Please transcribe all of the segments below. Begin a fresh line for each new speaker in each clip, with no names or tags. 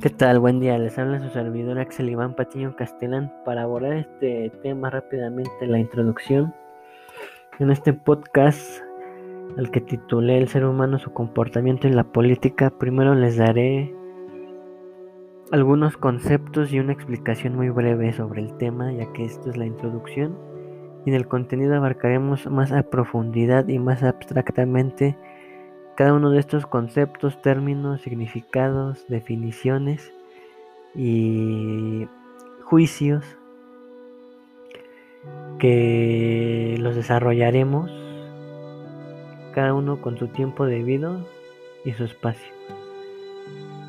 ¿Qué tal? Buen día. Les habla su servidor Axel Iván Patiño Castellán para abordar este tema rápidamente, la introducción. En este podcast, al que titulé El ser humano, su comportamiento en la política, primero les daré algunos conceptos y una explicación muy breve sobre el tema, ya que esto es la introducción. Y en el contenido abarcaremos más a profundidad y más abstractamente cada uno de estos conceptos, términos, significados, definiciones y juicios que los desarrollaremos cada uno con su tiempo debido y su espacio,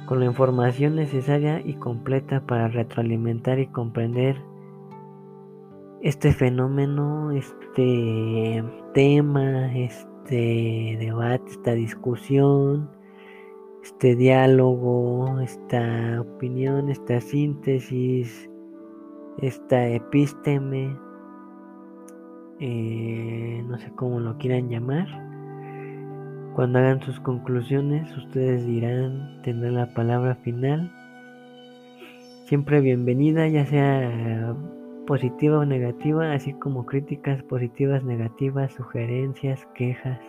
con la información necesaria y completa para retroalimentar y comprender este fenómeno, este tema, este este debate, esta discusión, este diálogo, esta opinión, esta síntesis, esta epísteme, eh, no sé cómo lo quieran llamar. Cuando hagan sus conclusiones, ustedes dirán, tendrán la palabra final. Siempre bienvenida, ya sea positiva o negativa, así como críticas positivas, negativas, sugerencias, quejas,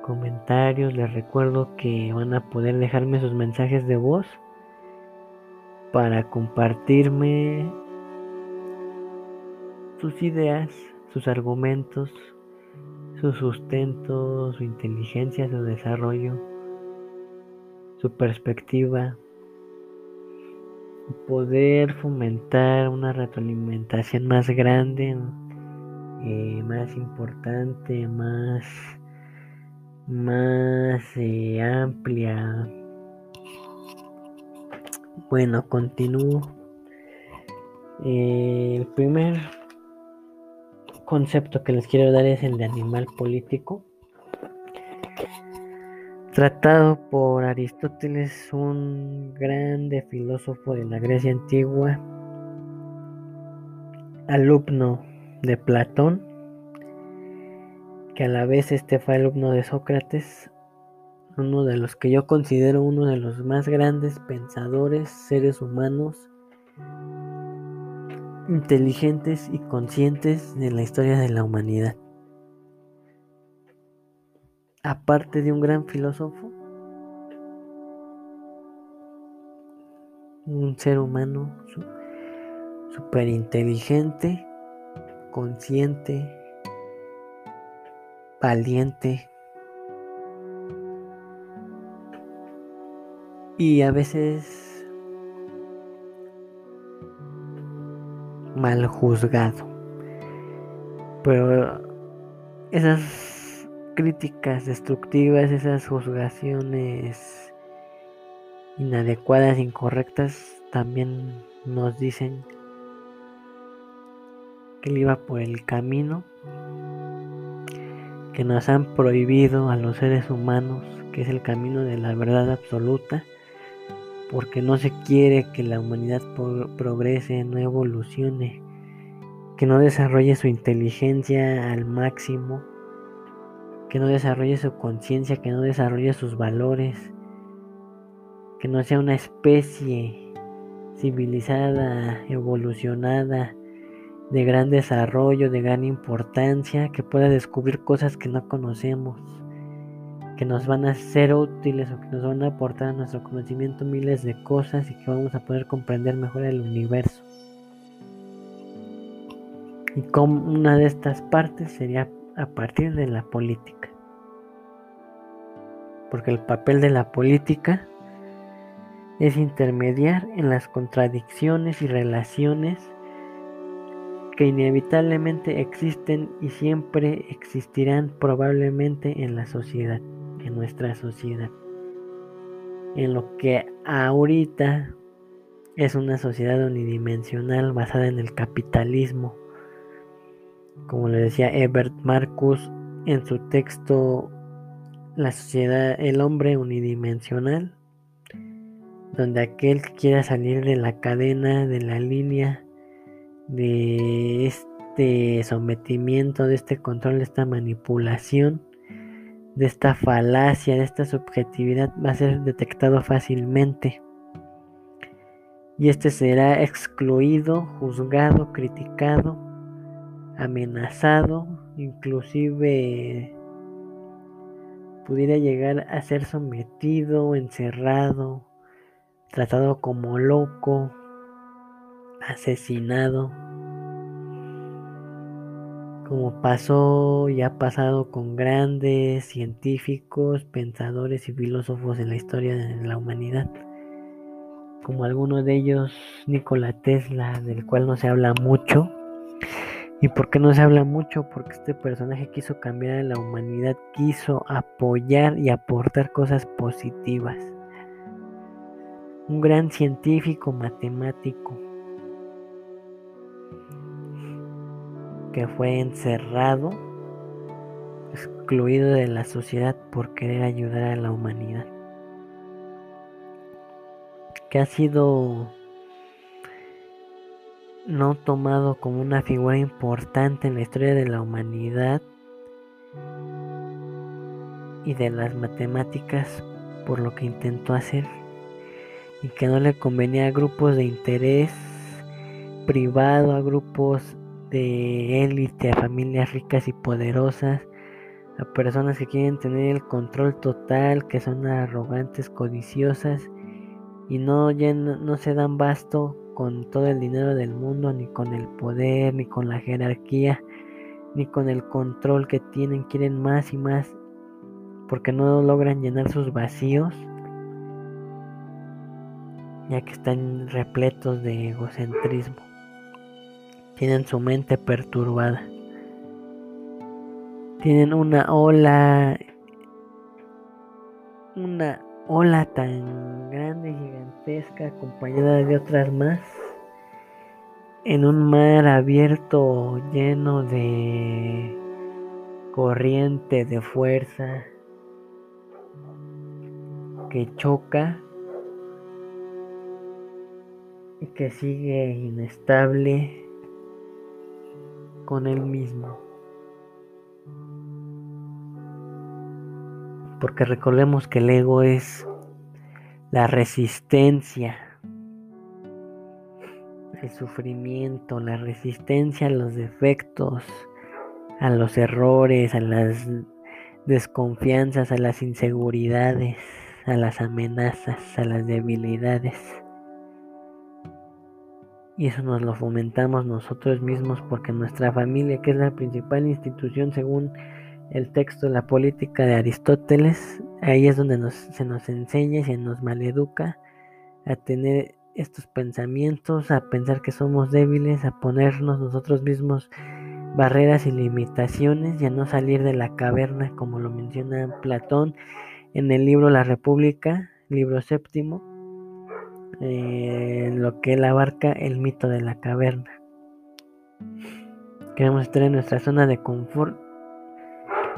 comentarios. Les recuerdo que van a poder dejarme sus mensajes de voz para compartirme sus ideas, sus argumentos, su sustento, su inteligencia, su desarrollo, su perspectiva poder fomentar una retroalimentación más grande, eh, más importante, más, más eh, amplia. Bueno, continúo. Eh, el primer concepto que les quiero dar es el de animal político tratado por Aristóteles, un grande filósofo de la Grecia antigua, alumno de Platón, que a la vez este fue alumno de Sócrates, uno de los que yo considero uno de los más grandes pensadores, seres humanos, inteligentes y conscientes de la historia de la humanidad aparte de un gran filósofo, un ser humano súper inteligente, consciente, valiente y a veces mal juzgado. Pero esas críticas destructivas, esas juzgaciones inadecuadas, incorrectas, también nos dicen que él iba por el camino que nos han prohibido a los seres humanos, que es el camino de la verdad absoluta, porque no se quiere que la humanidad progrese, no evolucione, que no desarrolle su inteligencia al máximo que no desarrolle su conciencia, que no desarrolle sus valores, que no sea una especie civilizada, evolucionada, de gran desarrollo, de gran importancia, que pueda descubrir cosas que no conocemos, que nos van a ser útiles o que nos van a aportar a nuestro conocimiento miles de cosas y que vamos a poder comprender mejor el universo. Y como una de estas partes sería a partir de la política. Porque el papel de la política es intermediar en las contradicciones y relaciones que inevitablemente existen y siempre existirán probablemente en la sociedad, en nuestra sociedad. En lo que ahorita es una sociedad unidimensional basada en el capitalismo como le decía Ebert Marcus en su texto La sociedad, el hombre unidimensional, donde aquel que quiera salir de la cadena, de la línea, de este sometimiento, de este control, de esta manipulación, de esta falacia, de esta subjetividad, va a ser detectado fácilmente. y este será excluido, juzgado, criticado, amenazado, inclusive pudiera llegar a ser sometido, encerrado, tratado como loco, asesinado, como pasó y ha pasado con grandes científicos, pensadores y filósofos en la historia de la humanidad, como alguno de ellos Nikola Tesla, del cual no se habla mucho. ¿Y por qué no se habla mucho? Porque este personaje quiso cambiar a la humanidad, quiso apoyar y aportar cosas positivas. Un gran científico matemático, que fue encerrado, excluido de la sociedad por querer ayudar a la humanidad. Que ha sido no tomado como una figura importante en la historia de la humanidad y de las matemáticas por lo que intentó hacer y que no le convenía a grupos de interés privado, a grupos de élite, a familias ricas y poderosas, a personas que quieren tener el control total, que son arrogantes, codiciosas y no, no se dan basto con todo el dinero del mundo, ni con el poder, ni con la jerarquía, ni con el control que tienen, quieren más y más porque no logran llenar sus vacíos, ya que están repletos de egocentrismo tienen su mente perturbada. Tienen una ola, una ola tan grande y gigantesca acompañada de otras más en un mar abierto lleno de corriente de fuerza que choca y que sigue inestable con él mismo. Porque recordemos que el ego es la resistencia, el sufrimiento, la resistencia a los defectos, a los errores, a las desconfianzas, a las inseguridades, a las amenazas, a las debilidades. Y eso nos lo fomentamos nosotros mismos porque nuestra familia, que es la principal institución según el texto la política de Aristóteles, ahí es donde se nos enseña y se nos maleduca a tener estos pensamientos, a pensar que somos débiles, a ponernos nosotros mismos barreras y limitaciones y a no salir de la caverna como lo menciona Platón en el libro La República, libro séptimo eh, lo que él abarca el mito de la caverna. Queremos estar en nuestra zona de confort,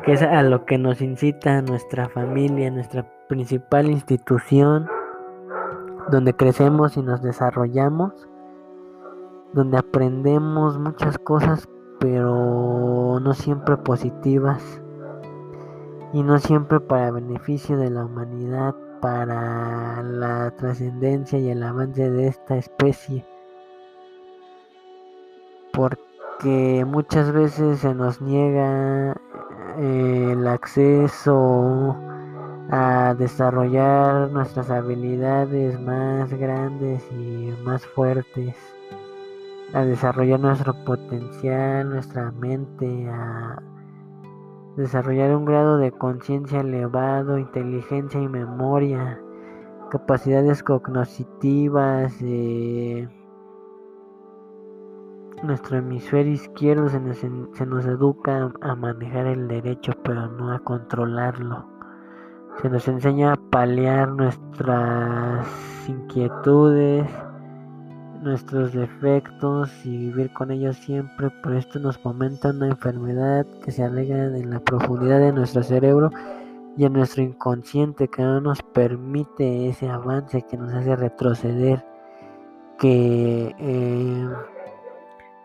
que es a lo que nos incita nuestra familia, nuestra principal institución, donde crecemos y nos desarrollamos, donde aprendemos muchas cosas, pero no siempre positivas y no siempre para beneficio de la humanidad, para la trascendencia y el avance de esta especie. Porque muchas veces se nos niega el acceso a desarrollar nuestras habilidades más grandes y más fuertes, a desarrollar nuestro potencial, nuestra mente, a desarrollar un grado de conciencia elevado, inteligencia y memoria, capacidades cognitivas. Nuestro hemisferio izquierdo se nos, se nos educa a manejar el derecho, pero no a controlarlo. Se nos enseña a paliar nuestras inquietudes nuestros defectos y vivir con ellos siempre, pero esto nos fomenta una enfermedad que se alega en la profundidad de nuestro cerebro y en nuestro inconsciente que no nos permite ese avance que nos hace retroceder, que eh,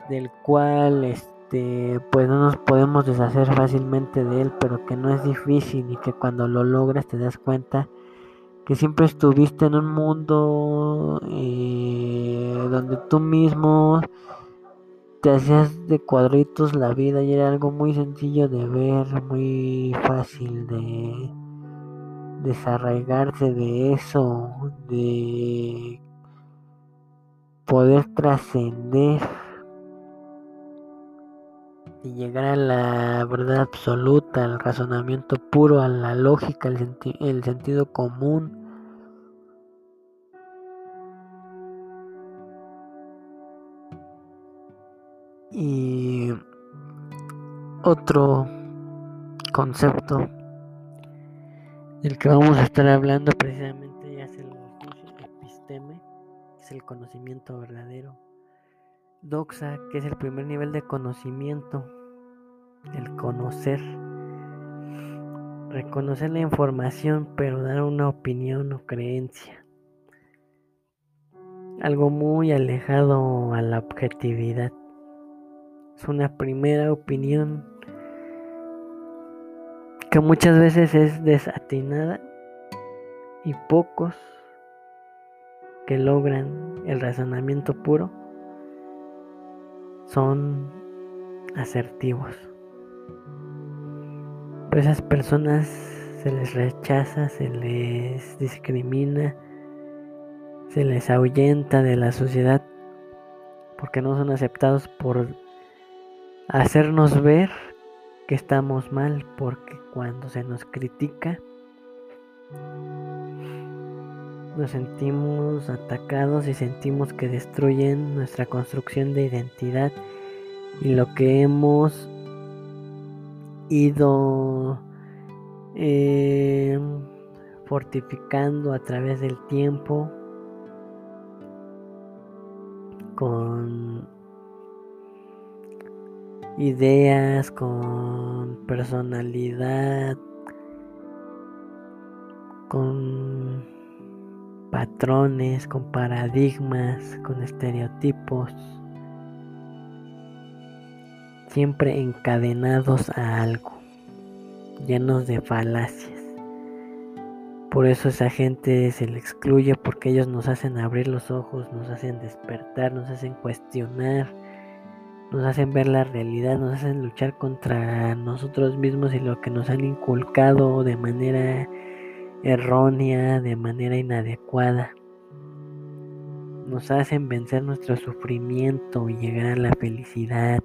del cual este pues no nos podemos deshacer fácilmente de él, pero que no es difícil y que cuando lo logras te das cuenta que siempre estuviste en un mundo eh, donde tú mismo te hacías de cuadritos la vida y era algo muy sencillo de ver, muy fácil de desarraigarse de eso, de poder trascender y llegar a la verdad absoluta, al razonamiento puro, a la lógica, el, el sentido común. Y otro concepto del que vamos a estar hablando precisamente es el episteme, es el conocimiento verdadero. Doxa, que es el primer nivel de conocimiento, el conocer. Reconocer la información, pero dar una opinión o creencia. Algo muy alejado a la objetividad. Es una primera opinión que muchas veces es desatinada y pocos que logran el razonamiento puro son asertivos. Pero esas personas se les rechaza, se les discrimina, se les ahuyenta de la sociedad porque no son aceptados por hacernos ver que estamos mal, porque cuando se nos critica nos sentimos atacados y sentimos que destruyen nuestra construcción de identidad y lo que hemos ido eh, fortificando a través del tiempo con ideas, con personalidad, con patrones, con paradigmas, con estereotipos, siempre encadenados a algo, llenos de falacias. Por eso esa gente se le excluye porque ellos nos hacen abrir los ojos, nos hacen despertar, nos hacen cuestionar, nos hacen ver la realidad, nos hacen luchar contra nosotros mismos y lo que nos han inculcado de manera errónea, de manera inadecuada. Nos hacen vencer nuestro sufrimiento y llegar a la felicidad,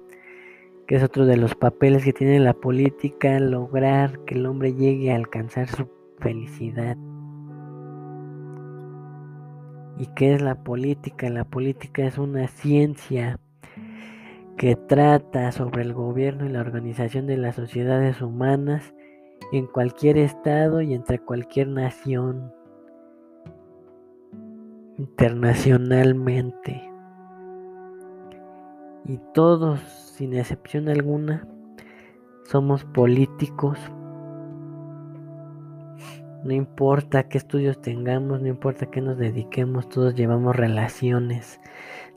es otro de los papeles que tiene la política, lograr que el hombre llegue a alcanzar su felicidad. ¿Y qué es la política? La política es una ciencia que trata sobre el gobierno y la organización de las sociedades humanas en cualquier estado y entre cualquier nación internacionalmente. Y todos, sin excepción alguna, somos políticos. No importa qué estudios tengamos, no importa qué nos dediquemos, todos llevamos relaciones,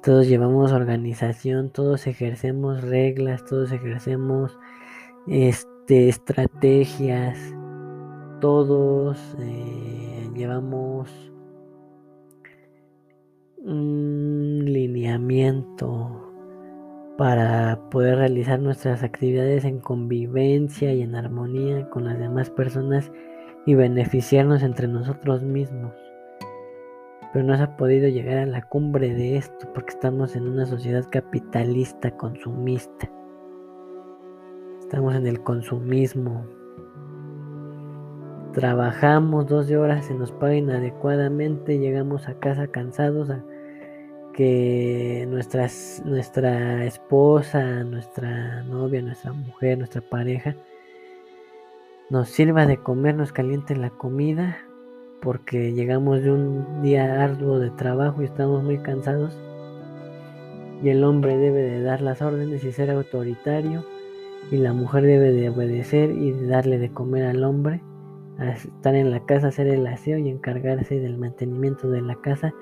todos llevamos organización, todos ejercemos reglas, todos ejercemos este estrategias, todos eh, llevamos un lineamiento para poder realizar nuestras actividades en convivencia y en armonía con las demás personas y beneficiarnos entre nosotros mismos. Pero no se ha podido llegar a la cumbre de esto porque estamos en una sociedad capitalista consumista. Estamos en el consumismo. Trabajamos 12 horas, se nos paga inadecuadamente, llegamos a casa cansados que nuestra esposa, nuestra novia, nuestra mujer, nuestra pareja nos sirva de comer, nos caliente la comida, porque llegamos de un día arduo de trabajo y estamos muy cansados. Y el hombre debe de dar las órdenes y ser autoritario y la mujer debe de obedecer y darle de comer al hombre, a estar en la casa, hacer el aseo y encargarse del mantenimiento de la casa,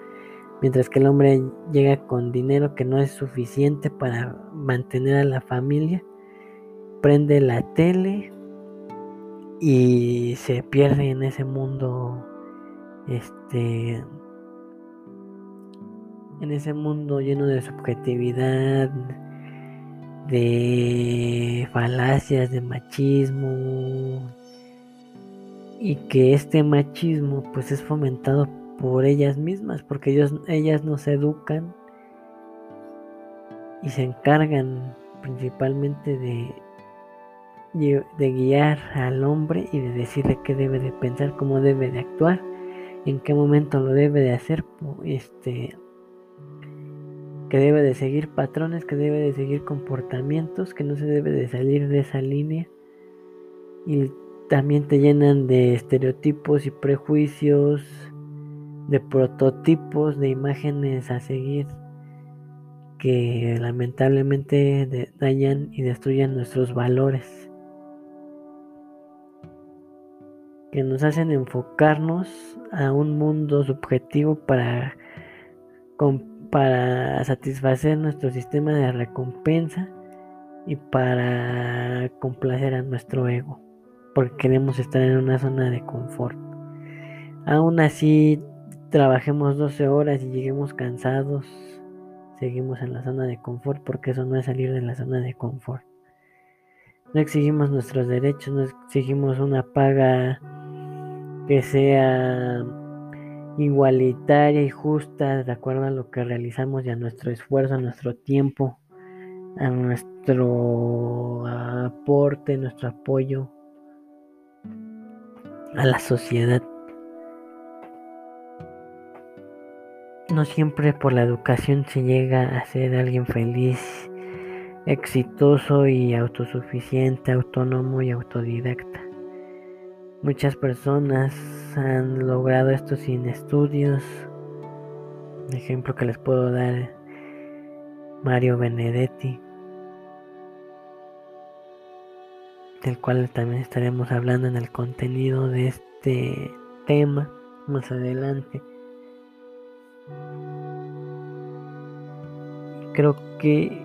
mientras que el hombre llega con dinero que no es suficiente para mantener a la familia, prende la tele y se pierde en ese mundo este en ese mundo lleno de subjetividad, de falacias, de machismo, y que este machismo pues es fomentado por ellas mismas, porque ellos, ellas nos educan y se encargan principalmente de, de guiar al hombre y de decirle qué debe de pensar, cómo debe de actuar, en qué momento lo debe de hacer, este, que debe de seguir patrones, que debe de seguir comportamientos, que no se debe de salir de esa línea. Y también te llenan de estereotipos y prejuicios, de prototipos, de imágenes a seguir que lamentablemente dañan y destruyen nuestros valores. Que nos hacen enfocarnos a un mundo subjetivo para para satisfacer nuestro sistema de recompensa y para complacer a nuestro ego, porque queremos estar en una zona de confort. Aún así, trabajemos 12 horas y lleguemos cansados, seguimos en la zona de confort, porque eso no es salir de la zona de confort. No exigimos nuestros derechos, no exigimos una paga que sea igualitaria y justa de acuerdo a lo que realizamos y a nuestro esfuerzo, a nuestro tiempo, a nuestro aporte, nuestro apoyo a la sociedad. No siempre por la educación se llega a ser alguien feliz, exitoso y autosuficiente, autónomo y autodidacta. Muchas personas han logrado esto sin estudios. Ejemplo que les puedo dar, Mario Benedetti, del cual también estaremos hablando en el contenido de este tema más adelante. Creo que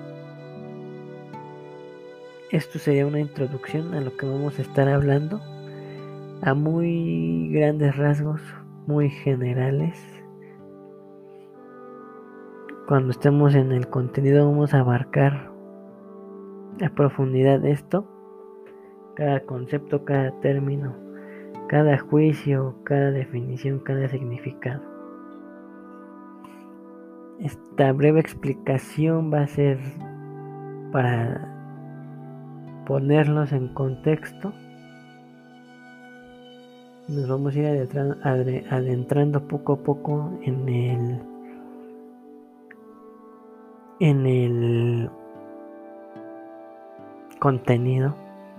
esto sería una introducción a lo que vamos a estar hablando a muy grandes rasgos, muy generales. Cuando estemos en el contenido vamos a abarcar a profundidad esto, cada concepto, cada término, cada juicio, cada definición, cada significado. Esta breve explicación va a ser para ponerlos en contexto. Nos vamos a ir adentrando, poco a poco en el en el contenido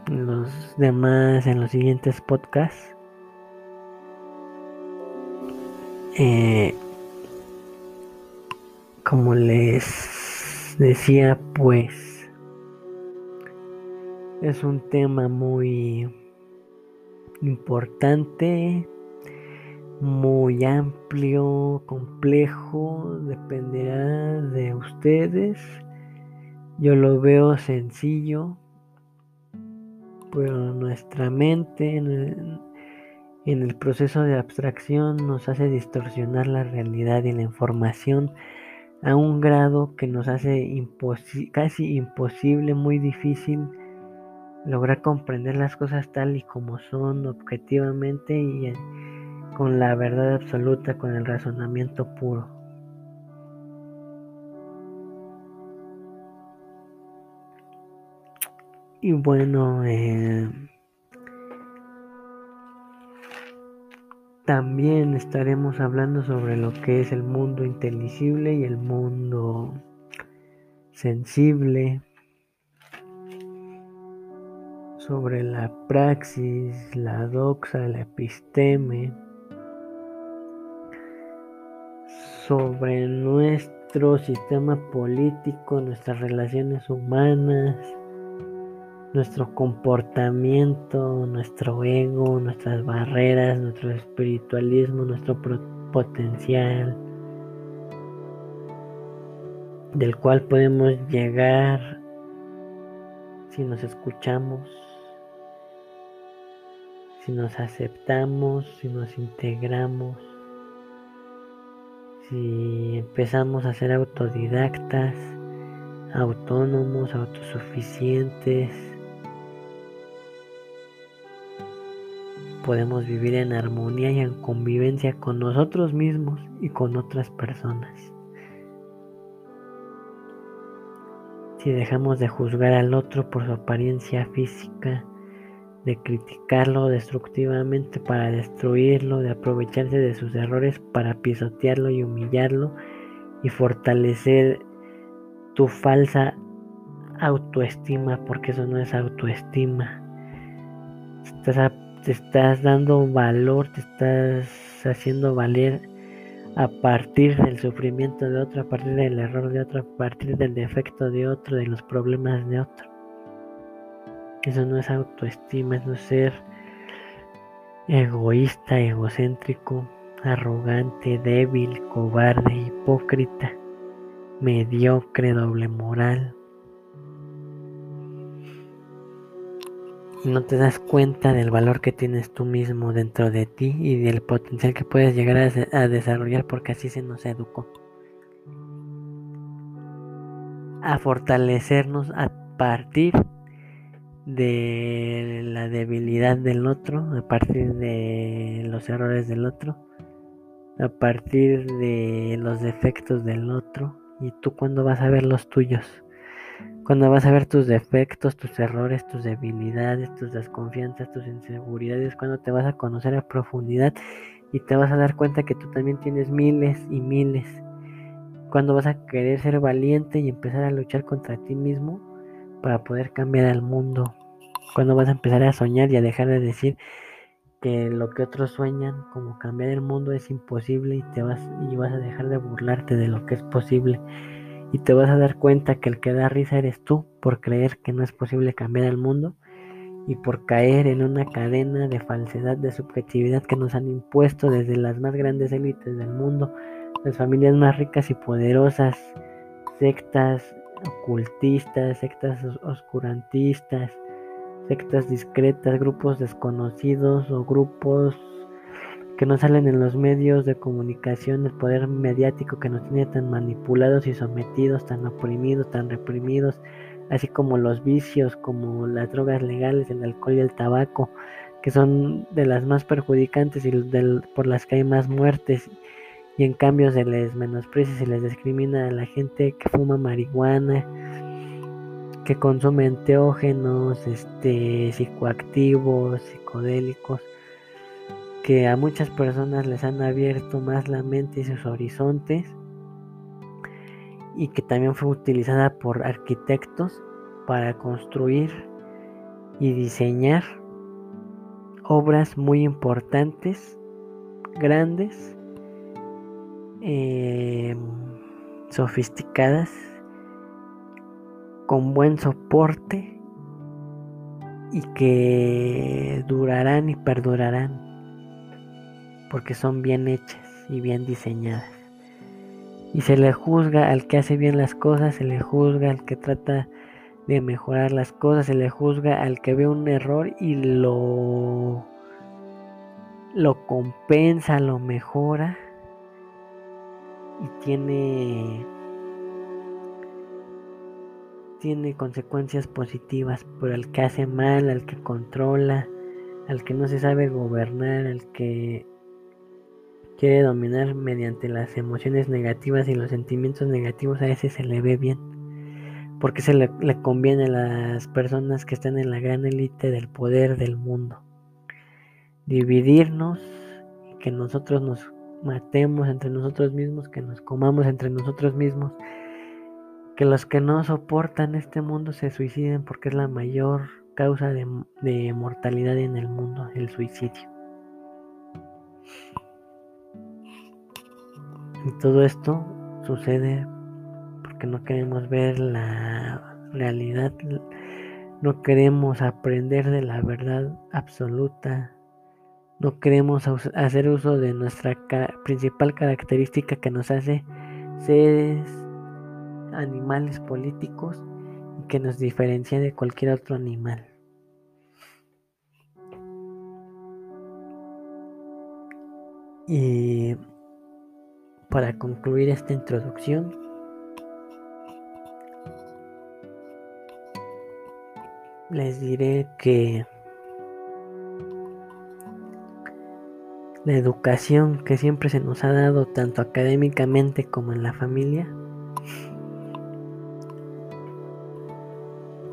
en los demás en los siguientes podcasts. Eh, como les decía pues es un tema muy importante, muy amplio, complejo, dependerá de ustedes. Yo lo veo sencillo, pero nuestra mente en el, proceso de abstracción nos hace distorsionar la realidad y la información a un grado que nos hace casi imposible, muy difícil lograr comprender las cosas tal y como son objetivamente y con la verdad absoluta, con el razonamiento puro. Y bueno, eh, también estaremos hablando sobre lo que es el mundo inteligible y el mundo sensible. Sobre la praxis, la doxa, la episteme, sobre nuestro sistema político, nuestras relaciones humanas, nuestro comportamiento, nuestro ego, nuestras barreras, nuestro espiritualismo, nuestro potencial, del cual podemos llegar si nos escuchamos si nos aceptamos, si nos integramos, si empezamos a ser autodidactas, autónomos, autosuficientes, podemos vivir en armonía y en convivencia con nosotros mismos y con otras personas. Si dejamos de juzgar al otro por su apariencia física, de criticarlo destructivamente para destruirlo, de aprovecharse de sus errores para pisotearlo y humillarlo y fortalecer tu falsa autoestima, porque eso no es autoestima. Estás te estás dando valor, te estás haciendo valer a partir del sufrimiento de otro, a partir del error de otro, a partir del defecto de otro, de los problemas de otro. Eso no es autoestima, es no ser egoísta, egocéntrico, arrogante, débil, cobarde, hipócrita, mediocre, doble moral, no te das cuenta del valor que tienes tú mismo dentro de ti y del potencial que puedes llegar a, desarrollar porque así se nos educó. A fortalecernos a partir de la debilidad del otro, a partir de los errores del otro, a partir de los defectos del otro y tú cuando vas a ver los tuyos. Cuando vas a ver tus defectos, tus errores, tus debilidades, tus desconfianzas, tus inseguridades, cuando te vas a conocer a profundidad y te vas a dar cuenta que tú también tienes miles y miles. Cuando vas a querer ser valiente y empezar a luchar contra ti mismo para poder cambiar al mundo. Cuando vas a empezar a soñar y a dejar de decir que lo que otros sueñan como cambiar el mundo es imposible y te vas y vas a dejar de burlarte de lo que es posible y te vas a dar cuenta que el que da risa eres tú por creer que no es posible cambiar el mundo y por caer en una cadena de falsedad, de subjetividad que nos han impuesto desde las más grandes élites del mundo, las familias más ricas y poderosas, sectas ocultistas, sectas oscurantistas, sectas discretas, grupos desconocidos o grupos que no salen en los medios de comunicación, el poder mediático que nos tiene tan manipulados y sometidos, tan oprimidos, tan reprimidos, así como los vicios, como las drogas legales, el alcohol y el tabaco, que son de las más perjudicantes y por las que hay más muertes. Y en cambio se les menosprecia, se les discrimina a la gente que fuma marihuana, que consume enteógenos, este, psicoactivos, psicodélicos que a muchas personas les han abierto más la mente y sus horizontes y que también fue utilizada por arquitectos para construir y diseñar obras muy importantes, grandes, em, sofisticadas, con buen soporte y que durarán y perdurarán porque son bien hechas y bien diseñadas. Y se le juzga al que hace bien las cosas, se le juzga al que trata de mejorar las cosas, se le juzga al que ve un error y lo lo compensa, lo mejora y tiene tiene consecuencias positivas, por el que hace mal, al que controla, al que no se sabe gobernar, al que quiere dominar mediante las emociones negativas y los sentimientos negativos, a ese se le ve bien. Porque se le, conviene a las personas que están en la gran élite del poder del mundo. Dividirnos, que nosotros nos matemos entre nosotros mismos, que nos comamos entre nosotros mismos, que los que no soportan este mundo se suiciden porque es la mayor causa de, de mortalidad en el mundo, el suicidio. Y todo esto sucede porque no queremos ver la realidad, no queremos aprender de la verdad absoluta, no queremos hacer uso de nuestra principal característica que nos hace seres animales políticos y que nos diferencia de cualquier otro animal. Y para concluir esta introducción, les diré que la educación que siempre se nos ha dado tanto académicamente como en la familia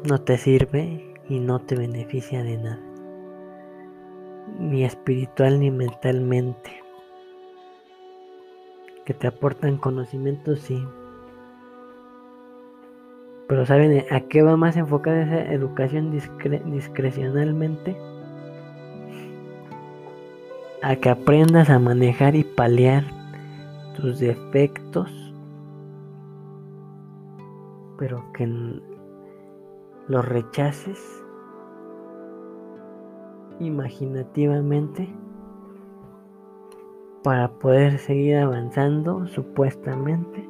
no te sirve y no te beneficia de nada, ni espiritual ni mentalmente. Que te aportan conocimientos, sí. Pero ¿saben a qué va más enfocada esa educación discrecionalmente? A que aprendas a manejar y paliar tus defectos, pero que los rechaces imaginativamente para poder seguir avanzando supuestamente.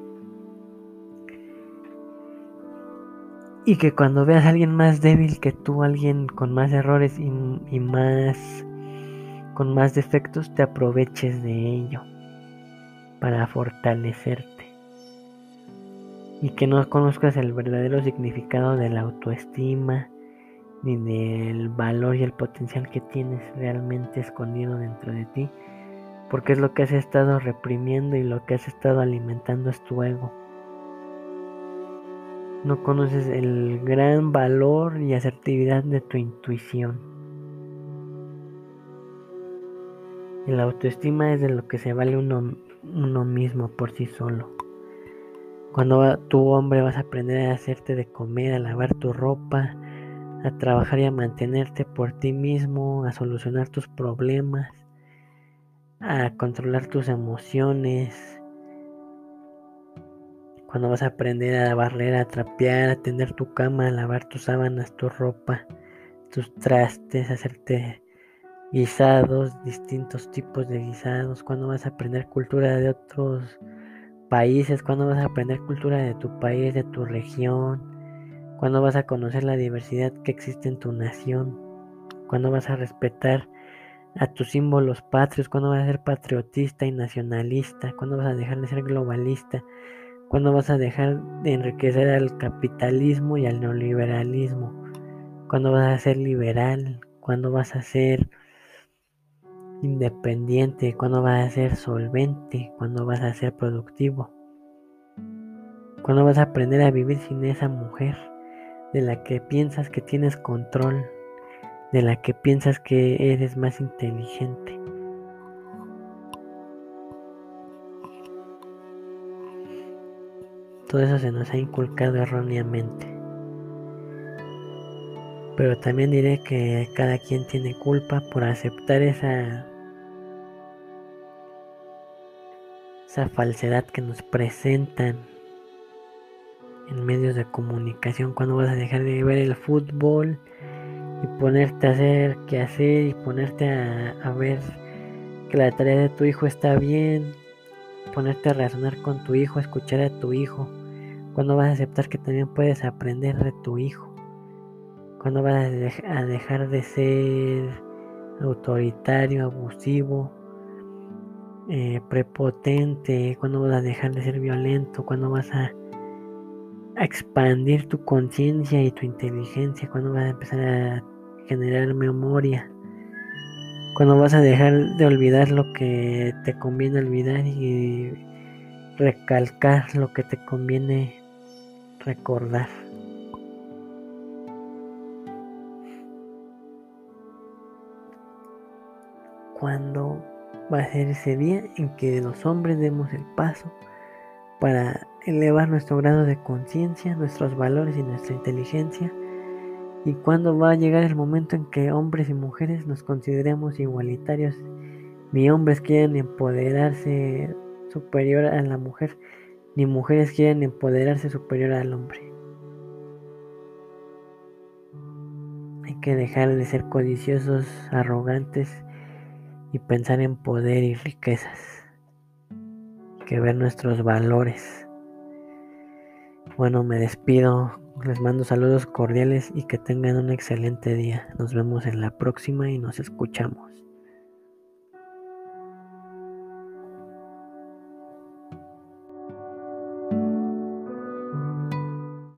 Y que cuando veas a alguien más débil que tú, alguien con más errores y, y más con más defectos, te aproveches de ello para fortalecerte. Y que no conozcas el verdadero significado de la autoestima ni del valor y el potencial que tienes realmente escondido dentro de ti, porque es lo que has estado reprimiendo y lo que has estado alimentando es tu ego. No conoces el gran valor y asertividad de tu intuición. La autoestima es de lo que se vale uno, uno mismo por sí solo. Cuando tú hombre vas a aprender a hacerte de comer, a lavar tu ropa, a trabajar y a mantenerte por ti mismo, a solucionar tus problemas, a controlar tus emociones. Cuando vas a aprender a barrer, a trapear, a tender tu cama, a lavar tus sábanas, tu ropa, tus trastes, hacerte guisados, distintos tipos de guisados. Cuando vas a aprender cultura de otros países, cuando vas a aprender cultura de tu país, de tu región, cuando vas a conocer la diversidad que existe en tu nación, cuando vas a respetar a tus símbolos patrios, cuando vas a ser patriotista y nacionalista, cuando vas a dejar de ser globalista, cuando vas a dejar de enriquecer al capitalismo y al neoliberalismo, cuando vas a ser liberal, cuando vas a ser independiente, cuando vas a ser solvente, cuando vas a ser productivo, cuando vas a aprender a vivir sin esa mujer de la que piensas que tienes control, de la que piensas que eres más inteligente. Todo eso se nos ha inculcado erróneamente. Pero también diré que cada quien tiene culpa por aceptar esa esa falsedad que nos presentan en medios de comunicación cuando vas a dejar de ver el fútbol y ponerte a hacer qué hacer y ponerte a, a ver que la tarea de tu hijo está bien, ponerte a razonar con tu hijo, escuchar a tu hijo, cuando vas a aceptar que también puedes aprender de tu hijo. ¿Cuándo vas a, dejar de ser autoritario, abusivo, eh, prepotente? ¿Cuándo vas a dejar de ser violento? ¿Cuándo vas a, expandir tu conciencia y tu inteligencia? ¿Cuándo vas a empezar a generar memoria? ¿Cuándo vas a dejar de olvidar lo que te conviene olvidar y recalcar lo que te conviene recordar. cuándo va a ser ese día en que los hombres demos el paso para elevar nuestro grado de conciencia, nuestros valores y nuestra inteligencia. Y cuándo va a llegar el momento en que hombres y mujeres nos consideremos igualitarios, ni hombres quieren empoderarse superior a la mujer, ni mujeres quieren empoderarse superior al hombre. Hay que dejar de ser codiciosos, arrogantes y pensar en poder y riquezas, que ver nuestros valores. Bueno, me despido, les mando saludos cordiales y que tengan un excelente día. Nos vemos en la próxima y nos escuchamos.